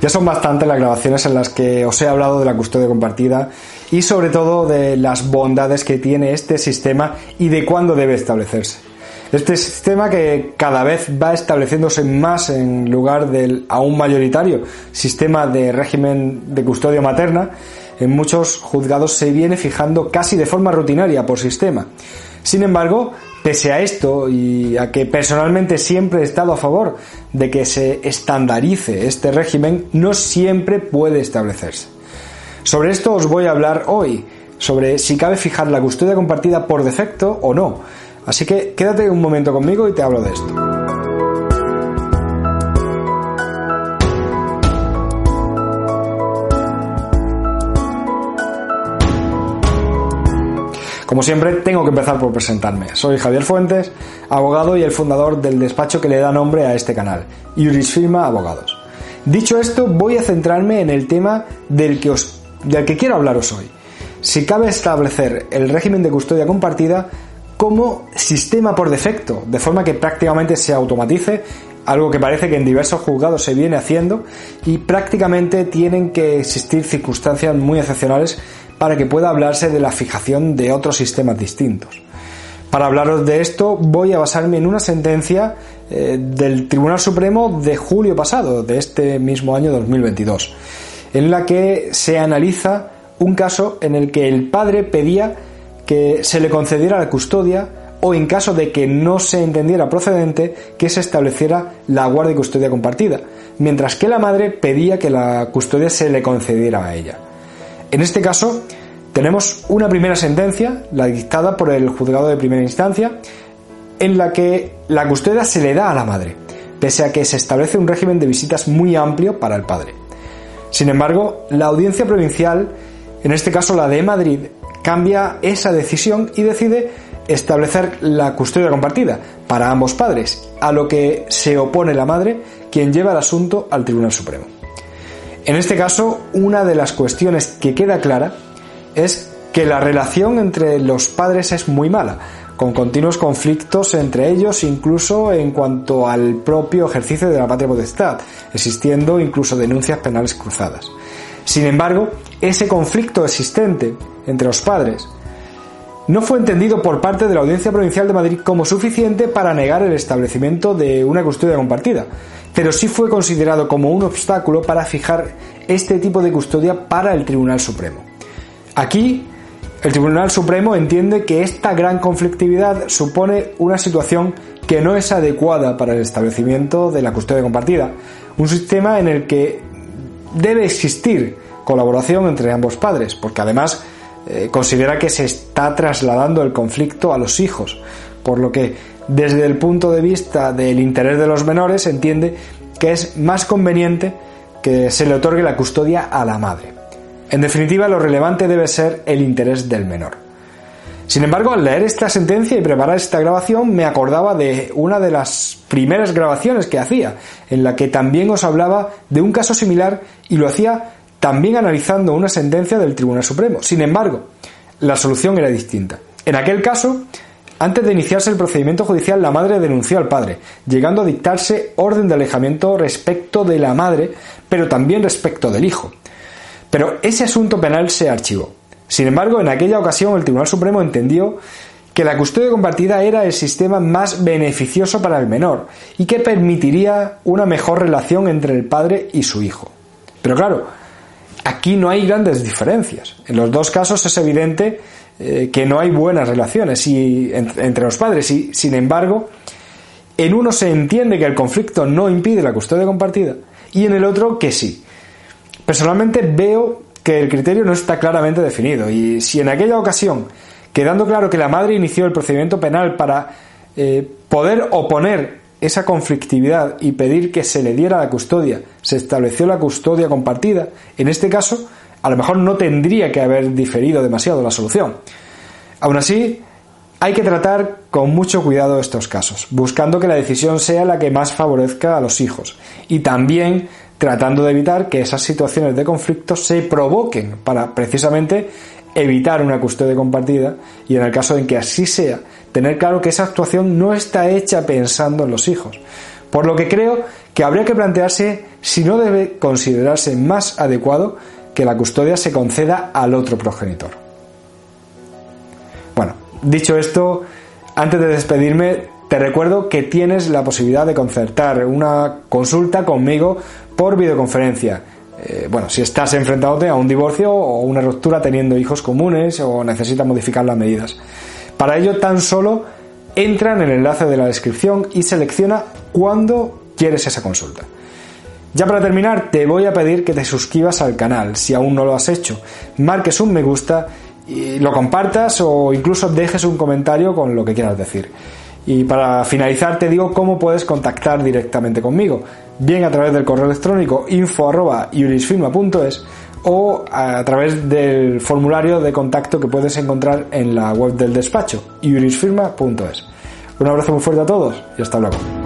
Ya son bastantes las grabaciones en las que os he hablado de la custodia compartida y sobre todo de las bondades que tiene este sistema y de cuándo debe establecerse. Este sistema que cada vez va estableciéndose más en lugar del aún mayoritario sistema de régimen de custodia materna, en muchos juzgados se viene fijando casi de forma rutinaria por sistema. Sin embargo, Pese a esto y a que personalmente siempre he estado a favor de que se estandarice este régimen, no siempre puede establecerse. Sobre esto os voy a hablar hoy, sobre si cabe fijar la custodia compartida por defecto o no. Así que quédate un momento conmigo y te hablo de esto. Como siempre, tengo que empezar por presentarme. Soy Javier Fuentes, abogado y el fundador del despacho que le da nombre a este canal, Iuris Firma Abogados. Dicho esto, voy a centrarme en el tema del que, os, del que quiero hablaros hoy. Si cabe establecer el régimen de custodia compartida como sistema por defecto, de forma que prácticamente se automatice, algo que parece que en diversos juzgados se viene haciendo, y prácticamente tienen que existir circunstancias muy excepcionales para que pueda hablarse de la fijación de otros sistemas distintos. Para hablaros de esto voy a basarme en una sentencia eh, del Tribunal Supremo de julio pasado, de este mismo año 2022, en la que se analiza un caso en el que el padre pedía que se le concediera la custodia o en caso de que no se entendiera procedente que se estableciera la guardia y custodia compartida, mientras que la madre pedía que la custodia se le concediera a ella. En este caso, tenemos una primera sentencia, la dictada por el juzgado de primera instancia, en la que la custodia se le da a la madre, pese a que se establece un régimen de visitas muy amplio para el padre. Sin embargo, la audiencia provincial, en este caso la de Madrid, cambia esa decisión y decide establecer la custodia compartida para ambos padres, a lo que se opone la madre, quien lleva el asunto al Tribunal Supremo. En este caso, una de las cuestiones que queda clara es que la relación entre los padres es muy mala, con continuos conflictos entre ellos incluso en cuanto al propio ejercicio de la patria potestad, existiendo incluso denuncias penales cruzadas. Sin embargo, ese conflicto existente entre los padres no fue entendido por parte de la Audiencia Provincial de Madrid como suficiente para negar el establecimiento de una custodia compartida, pero sí fue considerado como un obstáculo para fijar este tipo de custodia para el Tribunal Supremo. Aquí, el Tribunal Supremo entiende que esta gran conflictividad supone una situación que no es adecuada para el establecimiento de la custodia compartida, un sistema en el que debe existir colaboración entre ambos padres, porque además eh, considera que se está trasladando el conflicto a los hijos, por lo que desde el punto de vista del interés de los menores entiende que es más conveniente que se le otorgue la custodia a la madre. En definitiva, lo relevante debe ser el interés del menor. Sin embargo, al leer esta sentencia y preparar esta grabación, me acordaba de una de las primeras grabaciones que hacía, en la que también os hablaba de un caso similar y lo hacía también analizando una sentencia del Tribunal Supremo. Sin embargo, la solución era distinta. En aquel caso, antes de iniciarse el procedimiento judicial, la madre denunció al padre, llegando a dictarse orden de alejamiento respecto de la madre, pero también respecto del hijo. Pero ese asunto penal se archivó. Sin embargo, en aquella ocasión el Tribunal Supremo entendió que la custodia compartida era el sistema más beneficioso para el menor y que permitiría una mejor relación entre el padre y su hijo. Pero claro, aquí no hay grandes diferencias. En los dos casos es evidente eh, que no hay buenas relaciones entre los padres y, sin embargo, en uno se entiende que el conflicto no impide la custodia compartida y en el otro que sí. Personalmente veo que el criterio no está claramente definido y si en aquella ocasión, quedando claro que la madre inició el procedimiento penal para eh, poder oponer esa conflictividad y pedir que se le diera la custodia, se estableció la custodia compartida, en este caso a lo mejor no tendría que haber diferido demasiado la solución. Aún así, hay que tratar con mucho cuidado estos casos, buscando que la decisión sea la que más favorezca a los hijos y también tratando de evitar que esas situaciones de conflicto se provoquen para precisamente evitar una custodia compartida y en el caso en que así sea, tener claro que esa actuación no está hecha pensando en los hijos, por lo que creo que habría que plantearse si no debe considerarse más adecuado que la custodia se conceda al otro progenitor. Bueno, dicho esto, antes de despedirme, te recuerdo que tienes la posibilidad de concertar una consulta conmigo por videoconferencia. Eh, bueno, si estás enfrentándote a un divorcio o una ruptura teniendo hijos comunes o necesitas modificar las medidas. Para ello tan solo entra en el enlace de la descripción y selecciona cuándo quieres esa consulta. Ya para terminar, te voy a pedir que te suscribas al canal si aún no lo has hecho, marques un me gusta y lo compartas o incluso dejes un comentario con lo que quieras decir. Y para finalizar te digo cómo puedes contactar directamente conmigo, bien a través del correo electrónico info@iurisfirma.es o a través del formulario de contacto que puedes encontrar en la web del despacho iurisfirma.es. Un abrazo muy fuerte a todos y hasta luego.